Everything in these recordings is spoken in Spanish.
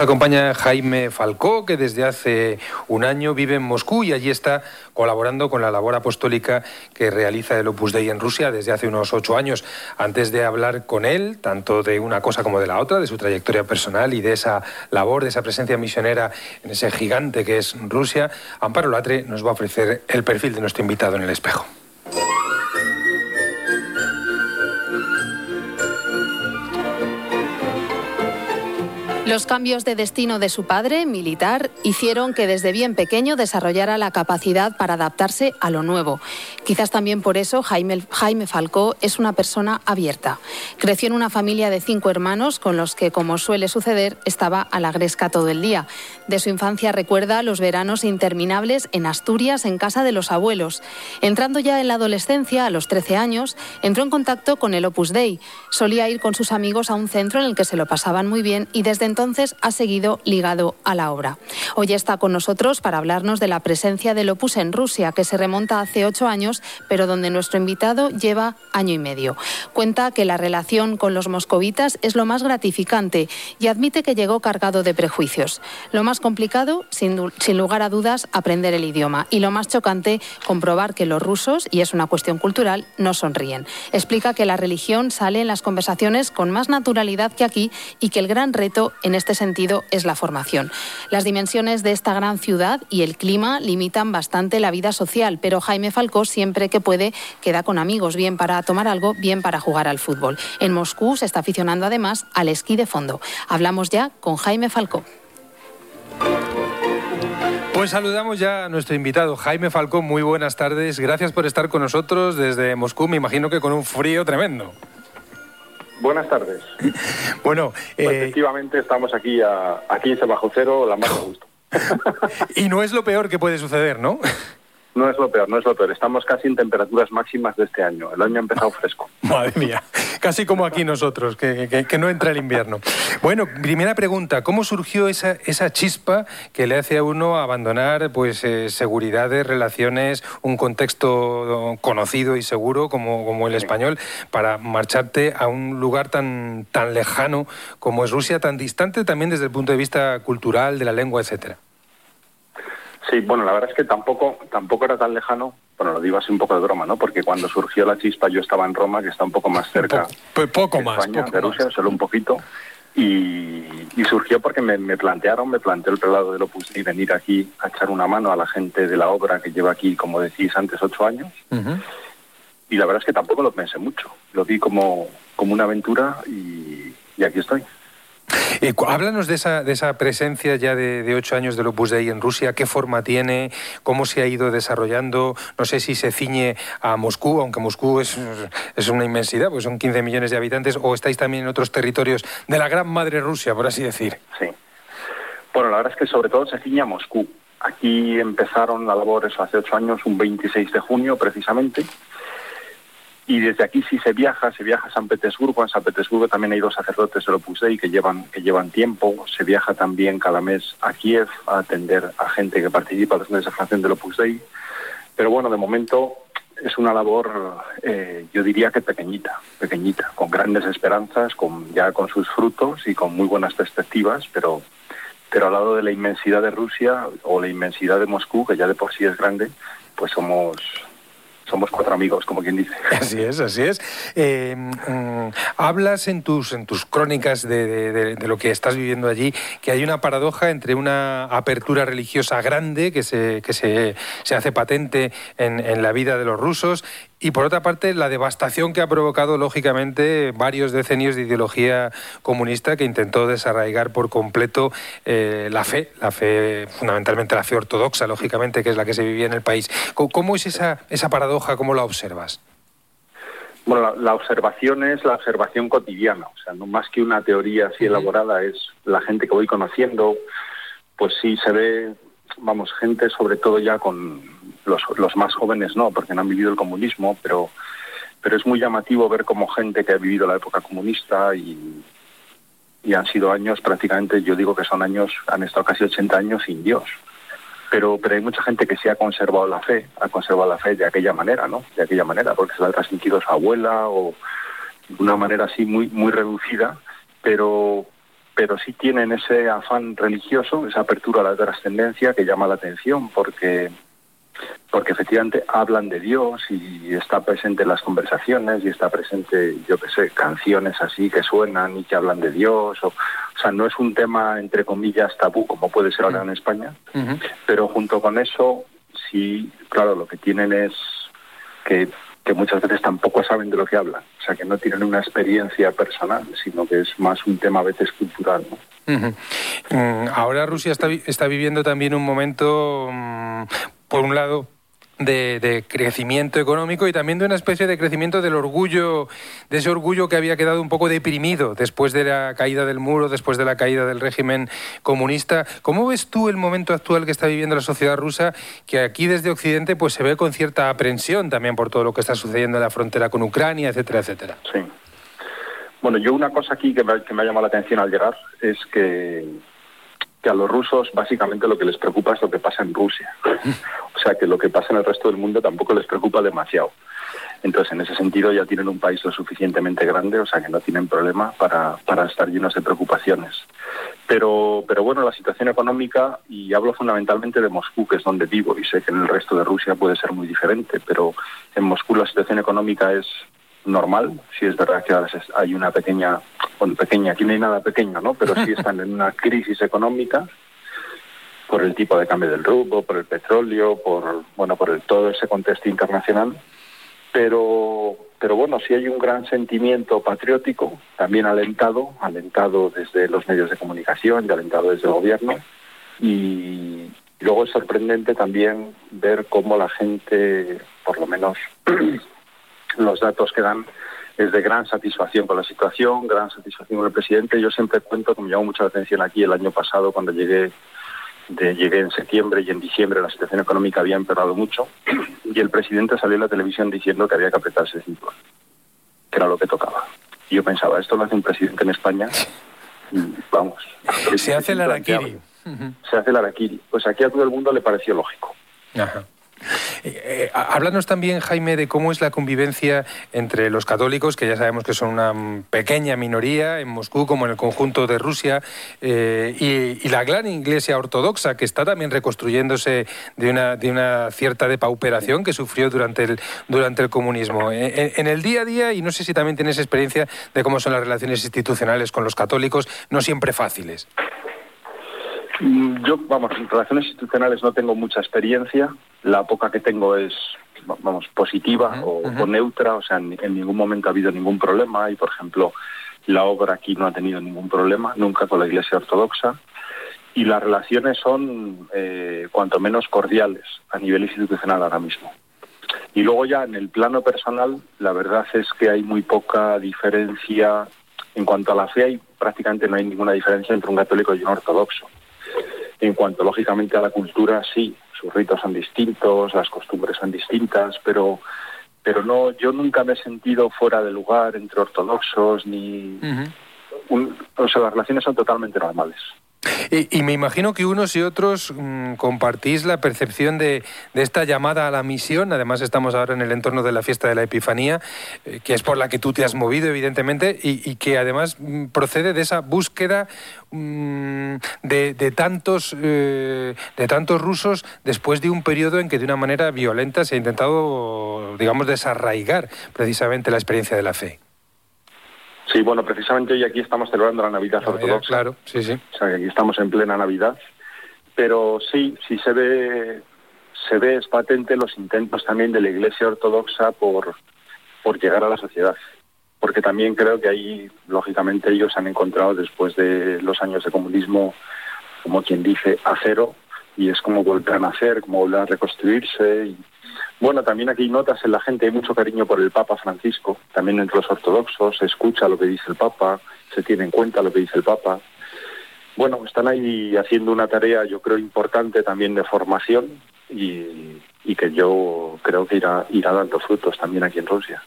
Nos acompaña Jaime Falcó, que desde hace un año vive en Moscú y allí está colaborando con la labor apostólica que realiza el Opus Dei en Rusia desde hace unos ocho años. Antes de hablar con él, tanto de una cosa como de la otra, de su trayectoria personal y de esa labor, de esa presencia misionera en ese gigante que es Rusia, Amparo Latre nos va a ofrecer el perfil de nuestro invitado en el espejo. Los cambios de destino de su padre, militar, hicieron que desde bien pequeño desarrollara la capacidad para adaptarse a lo nuevo. Quizás también por eso Jaime, Jaime Falcó es una persona abierta. Creció en una familia de cinco hermanos con los que, como suele suceder, estaba a la gresca todo el día. De su infancia recuerda los veranos interminables en Asturias, en casa de los abuelos. Entrando ya en la adolescencia, a los 13 años, entró en contacto con el Opus Dei. Solía ir con sus amigos a un centro en el que se lo pasaban muy bien y desde entonces entonces ha seguido ligado a la obra. Hoy está con nosotros para hablarnos de la presencia del Opus en Rusia, que se remonta hace ocho años, pero donde nuestro invitado lleva año y medio. Cuenta que la relación con los moscovitas es lo más gratificante y admite que llegó cargado de prejuicios. Lo más complicado, sin, sin lugar a dudas, aprender el idioma. Y lo más chocante, comprobar que los rusos, y es una cuestión cultural, no sonríen. Explica que la religión sale en las conversaciones con más naturalidad que aquí y que el gran reto en este sentido es la formación. Las dimensiones de esta gran ciudad y el clima limitan bastante la vida social, pero Jaime Falcó siempre que puede queda con amigos, bien para tomar algo, bien para jugar al fútbol. En Moscú se está aficionando además al esquí de fondo. Hablamos ya con Jaime Falcó. Pues saludamos ya a nuestro invitado Jaime Falcó. Muy buenas tardes. Gracias por estar con nosotros desde Moscú. Me imagino que con un frío tremendo. Buenas tardes. Bueno, pues eh, efectivamente estamos aquí a, a 15 bajo cero, la más a gusto. y no es lo peor que puede suceder, ¿no? No es lo peor, no es lo peor. Estamos casi en temperaturas máximas de este año. El año ha empezado fresco. Madre mía, casi como aquí nosotros, que, no entra el invierno. Bueno, primera pregunta, ¿cómo surgió esa, esa chispa que le hace a uno abandonar pues, eh, seguridades, relaciones, un contexto conocido y seguro como, como el español, para marcharte a un lugar tan, tan lejano como es Rusia, tan distante también desde el punto de vista cultural, de la lengua, etcétera? Sí, bueno, la verdad es que tampoco, tampoco era tan lejano, bueno, lo digo así un poco de broma, ¿no? Porque cuando surgió la chispa yo estaba en Roma, que está un poco más cerca poco, de más, de Rusia, solo un poquito. Y, surgió porque me, plantearon, me planteó el prelado de Opus y venir aquí a echar una mano a la gente de la obra que lleva aquí, como decís antes, ocho años. Y la verdad es que tampoco lo pensé mucho. Lo vi como, como una aventura y aquí estoy. Eh, háblanos de esa, de esa presencia ya de, ocho años del Opus Dei en Rusia, qué forma tiene, cómo se ha ido desarrollando, no sé si se ciñe a Moscú, aunque Moscú es, es una inmensidad, pues son 15 millones de habitantes, o estáis también en otros territorios de la gran madre Rusia, por así decir. Sí. Bueno, la verdad es que sobre todo se ciñe a Moscú. Aquí empezaron la labor eso hace ocho años, un 26 de junio precisamente, y desde aquí sí se viaja, se viaja a San Petersburgo, en San Petersburgo también hay dos sacerdotes del Opus Dei que llevan, que llevan tiempo, se viaja también cada mes a Kiev a atender a gente que participa en la desafinación del Opus Dei, pero bueno, de momento es una labor, eh, yo diría que pequeñita, pequeñita, con grandes esperanzas, con ya con sus frutos y con muy buenas perspectivas, pero pero al lado de la inmensidad de Rusia o la inmensidad de Moscú, que ya de por sí es grande, pues somos somos cuatro amigos, como quien dice. Así es, así es. Eh, mm, hablas en tus, en tus crónicas de, lo que estás viviendo allí, que hay una paradoja entre una apertura religiosa grande que se, que se, se hace patente en, en la vida de los rusos y por otra parte, la devastación que ha provocado, lógicamente, varios decenios de ideología comunista que intentó desarraigar por completo eh, la fe, la fe, fundamentalmente la fe ortodoxa, lógicamente, que es la que se vivía en el país. ¿Cómo, es esa, esa paradoja? ¿Cómo la observas? Bueno, la, observación es la observación cotidiana, o sea, no más que una teoría así elaborada, es la gente que voy conociendo, pues sí se ve, vamos, gente sobre todo ya con los, más jóvenes no, porque no han vivido el comunismo, pero, pero es muy llamativo ver como gente que ha vivido la época comunista y, y han sido años prácticamente, yo digo que son años, han estado casi 80 años sin Dios. Pero, pero hay mucha gente que sí ha conservado la fe, ha conservado la fe de aquella manera, ¿no? De aquella manera, porque se la ha transmitido su abuela o de una manera así muy, muy reducida, pero pero sí tienen ese afán religioso, esa apertura a la trascendencia que llama la atención, porque porque efectivamente hablan de Dios y está presente en las conversaciones y está presente, yo qué sé, canciones así que suenan y que hablan de Dios. O, o sea, no es un tema, entre comillas, tabú como puede ser ahora en España, pero junto con eso, sí, claro, lo que tienen es que, que muchas veces tampoco saben de lo que hablan. O sea, que no tienen una experiencia personal, sino que es más un tema a veces cultural. ¿no? Mm, ahora Rusia está, está viviendo también un momento, mm, por un lado, de, crecimiento económico y también de una especie de crecimiento del orgullo, de ese orgullo que había quedado un poco deprimido después de la caída del muro, después de la caída del régimen comunista. ¿Cómo ves tú el momento actual que está viviendo la sociedad rusa, que aquí desde Occidente pues se ve con cierta aprensión también por todo lo que está sucediendo en la frontera con Ucrania, etcétera, etcétera? Sí. Bueno, yo una cosa aquí que me, que me ha llamado la atención al llegar es que que a los rusos básicamente lo que les preocupa es lo que pasa en Rusia. o sea que lo que pasa en el resto del mundo tampoco les preocupa demasiado. Entonces, en ese sentido ya tienen un país lo suficientemente grande, o sea que no tienen problema para, para estar llenos de preocupaciones. Pero, pero bueno, la situación económica, y hablo fundamentalmente de Moscú, que es donde vivo, y sé que en el resto de Rusia puede ser muy diferente, pero en Moscú la situación económica es normal. Si es verdad que hay una pequeña, bueno, pequeña, aquí no hay nada pequeño, ¿no? Pero sí están en una crisis económica por el tipo de cambio del rublo, por el petróleo, por bueno, por el, todo ese contexto internacional. Pero, pero bueno, sí hay un gran sentimiento patriótico, también alentado, alentado desde los medios de comunicación y alentado desde el gobierno. Y luego es sorprendente también ver cómo la gente, por lo menos los datos que dan es de gran satisfacción con la situación, gran satisfacción con el presidente. Yo siempre cuento, como llamó mucha atención aquí el año pasado cuando llegué, de, llegué en septiembre y en diciembre la situación económica había empeorado mucho y el presidente salió en la televisión diciendo que había que apretarse el cinturón, que era lo que tocaba. Y yo pensaba, esto lo hace un presidente en España, vamos. Se hace el araquiri. Se hace el araquiri. Pues aquí a todo el mundo le pareció lógico. Ajá. Eh, eh, háblanos también, Jaime, de cómo es la convivencia entre los católicos, que ya sabemos que son una pequeña minoría en Moscú, como en el conjunto de Rusia, eh, y, la gran iglesia ortodoxa, que está también reconstruyéndose de una, cierta depauperación que sufrió durante el, durante el comunismo. En, el día a día, y no sé si también tienes experiencia de cómo son las relaciones institucionales con los católicos, no siempre fáciles. Mm, yo, vamos, en relaciones institucionales no tengo mucha experiencia. La poca que tengo es, vamos, positiva o, neutra. O sea, en, ningún momento ha habido ningún problema. Y, por ejemplo, la obra aquí no ha tenido ningún problema, nunca con la Iglesia Ortodoxa. Y las relaciones son, eh, cuanto menos, cordiales a nivel institucional ahora mismo. Y luego ya en el plano personal, la verdad es que hay muy poca diferencia. En cuanto a la fe, hay, prácticamente no hay ninguna diferencia entre un católico y un ortodoxo. En cuanto, lógicamente, a la cultura, sí, sus ritos son distintos, las costumbres son distintas, pero pero no, yo nunca me he sentido fuera de lugar entre ortodoxos ni... o sea, las relaciones son totalmente normales. Y, me imagino que unos y otros mm, compartís la percepción de, esta llamada a la misión. Además, estamos ahora en el entorno de la fiesta de la Epifanía, eh, que es por la que tú te has movido, evidentemente, y, que además mm, procede de esa búsqueda mm, de, tantos, eh, de tantos rusos después de un periodo en que de una manera violenta se ha intentado, digamos, desarraigar precisamente la experiencia de la fe. Sí, bueno, precisamente hoy aquí estamos celebrando la Navidad, ortodoxa. Claro, sí, sí. O sea, que aquí estamos en plena Navidad. Pero sí, sí se ve, se ve, es patente los intentos también de la Iglesia Ortodoxa por, por llegar a la sociedad. Porque también creo que ahí, lógicamente, ellos han encontrado después de los años de comunismo, como quien dice, a cero, y es como volver a nacer, como volver a reconstruirse. Y, bueno, también aquí notas en la gente, hay mucho cariño por el Papa Francisco, también entre los ortodoxos, se escucha lo que dice el Papa, se tiene en cuenta lo que dice el Papa. Bueno, están ahí haciendo una tarea, yo creo, importante también de formación y, que yo creo que irá, irá dando frutos también aquí en Rusia.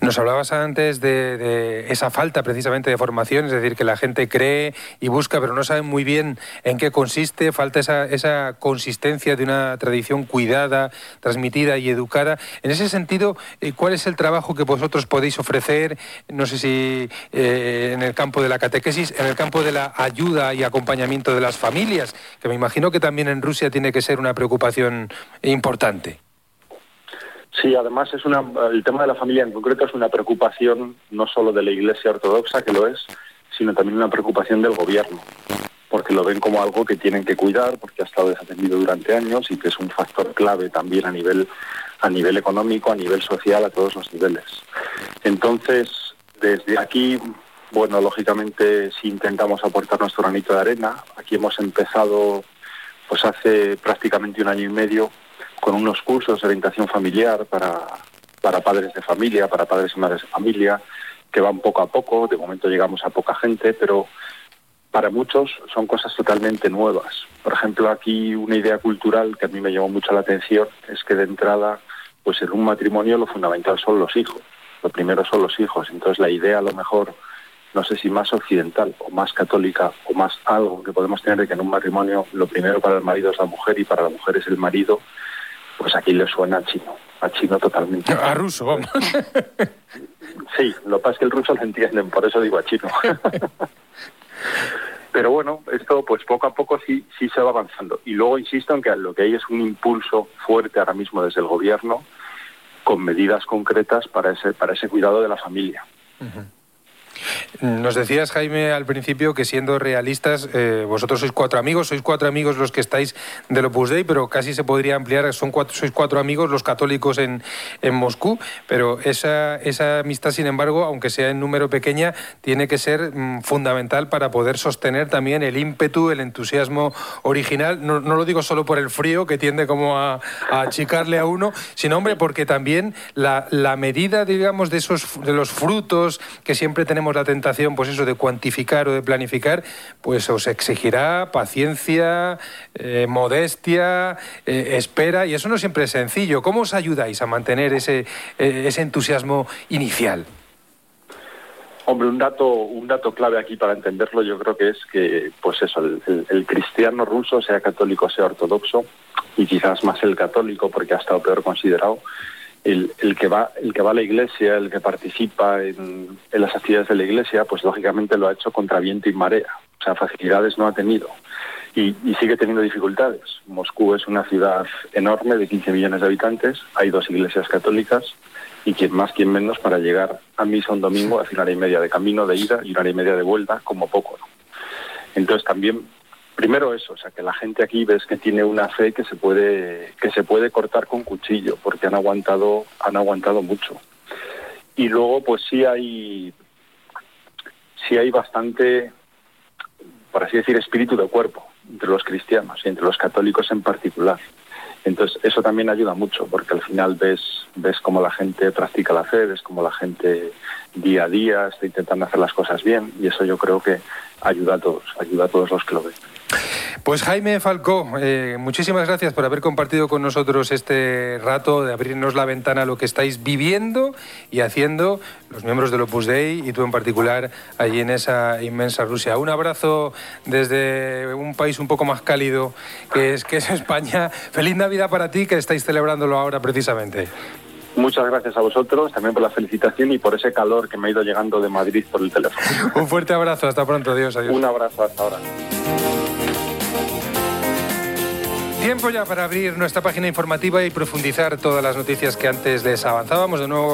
Nos hablabas antes de, esa falta precisamente de formación, es decir, que la gente cree y busca, pero no sabe muy bien en qué consiste, falta esa, esa consistencia de una tradición cuidada, transmitida y educada. En ese sentido, eh, ¿cuál es el trabajo que vosotros podéis ofrecer? No sé si eh, en el campo de la catequesis, en el campo de la ayuda y acompañamiento de las familias, que me imagino que también en Rusia tiene que ser una preocupación importante. Sí, además es una, el tema de la familia en concreto es una preocupación no solo de la Iglesia Ortodoxa, que lo es, sino también una preocupación del gobierno, porque lo ven como algo que tienen que cuidar, porque ha estado desatendido durante años y que es un factor clave también a nivel, a nivel económico, a nivel social, a todos los niveles. Entonces, desde aquí, bueno, lógicamente si intentamos aportar nuestro granito de arena, aquí hemos empezado pues hace prácticamente un año y medio con unos cursos de orientación familiar para, para padres de familia, para padres y madres de familia, que van poco a poco, de momento llegamos a poca gente, pero para muchos son cosas totalmente nuevas. Por ejemplo, aquí una idea cultural que a mí me llamó mucho la atención es que de entrada, pues en un matrimonio lo fundamental son los hijos. Lo primero son los hijos. Entonces la idea a lo mejor, no sé si más occidental o más católica o más algo que podemos tener de que en un matrimonio lo primero para el marido es la mujer y para la mujer es el marido, pues aquí le suena a chino, a chino totalmente. A ruso, vamos. Sí, lo que pasa es que el ruso lo entienden, por eso digo a chino. Pero bueno, esto pues poco a poco sí, sí se va avanzando. Y luego insisto en que lo que hay es un impulso fuerte ahora mismo desde el gobierno con medidas concretas para ese, para ese cuidado de la familia. Nos decías, Jaime, al principio que siendo realistas, eh, vosotros sois cuatro amigos, sois cuatro amigos los que estáis del Opus Dei, pero casi se podría ampliar, son cuatro, sois cuatro amigos los católicos en, en Moscú, pero esa, esa amistad, sin embargo, aunque sea en número pequeña, tiene que ser mm, fundamental para poder sostener también el ímpetu, el entusiasmo original. No, lo digo solo por el frío, que tiende como a, a achicarle a uno, sino, hombre, porque también la, la medida, digamos, de, esos, de los frutos que siempre tenemos la pues eso, de cuantificar o de planificar, pues os exigirá paciencia, eh, modestia, eh, espera, y eso no siempre es sencillo. ¿Cómo os ayudáis a mantener ese, eh, ese entusiasmo inicial? Hombre, un dato, un dato clave aquí para entenderlo yo creo que es que, pues eso, el, cristiano ruso, sea católico, sea ortodoxo, y quizás más el católico porque ha estado peor considerado, el, que va el que va a la iglesia, el que participa en, las actividades de la iglesia, pues lógicamente lo ha hecho contra viento y marea. O sea, facilidades no ha tenido y, y, sigue teniendo dificultades. Moscú es una ciudad enorme de 15 millones de habitantes, hay dos iglesias católicas y quien más, quien menos para llegar a misa un domingo hace una hora y media de camino de ida y una hora y media de vuelta, como poco. ¿no? Entonces también primero eso, o sea, que la gente aquí ves que tiene una fe que se puede que se puede cortar con cuchillo, porque han aguantado han aguantado mucho. Y luego pues sí hay sí hay bastante por así decir espíritu de cuerpo entre los cristianos y entre los católicos en particular. Entonces eso también ayuda mucho porque al final ves ves cómo la gente practica la fe, ves cómo la gente día a día está intentando hacer las cosas bien y eso yo creo que ayuda a todos, ayuda a todos los que lo ven. Pues Jaime Falcó, eh, muchísimas gracias por haber compartido con nosotros este rato, de abrirnos la ventana a lo que estáis viviendo y haciendo los miembros del Opus Dei y tú en particular allí en esa inmensa Rusia. Un abrazo desde un país un poco más cálido que es, que es España. Feliz Navidad para ti que estáis celebrándolo ahora precisamente. Muchas gracias a vosotros también por la felicitación y por ese calor que me ha ido llegando de Madrid por el teléfono. Un fuerte abrazo, hasta pronto, adiós, adiós. Un abrazo, hasta ahora. Tiempo ya para abrir nuestra página informativa y profundizar todas las noticias que antes les avanzábamos. De nuevo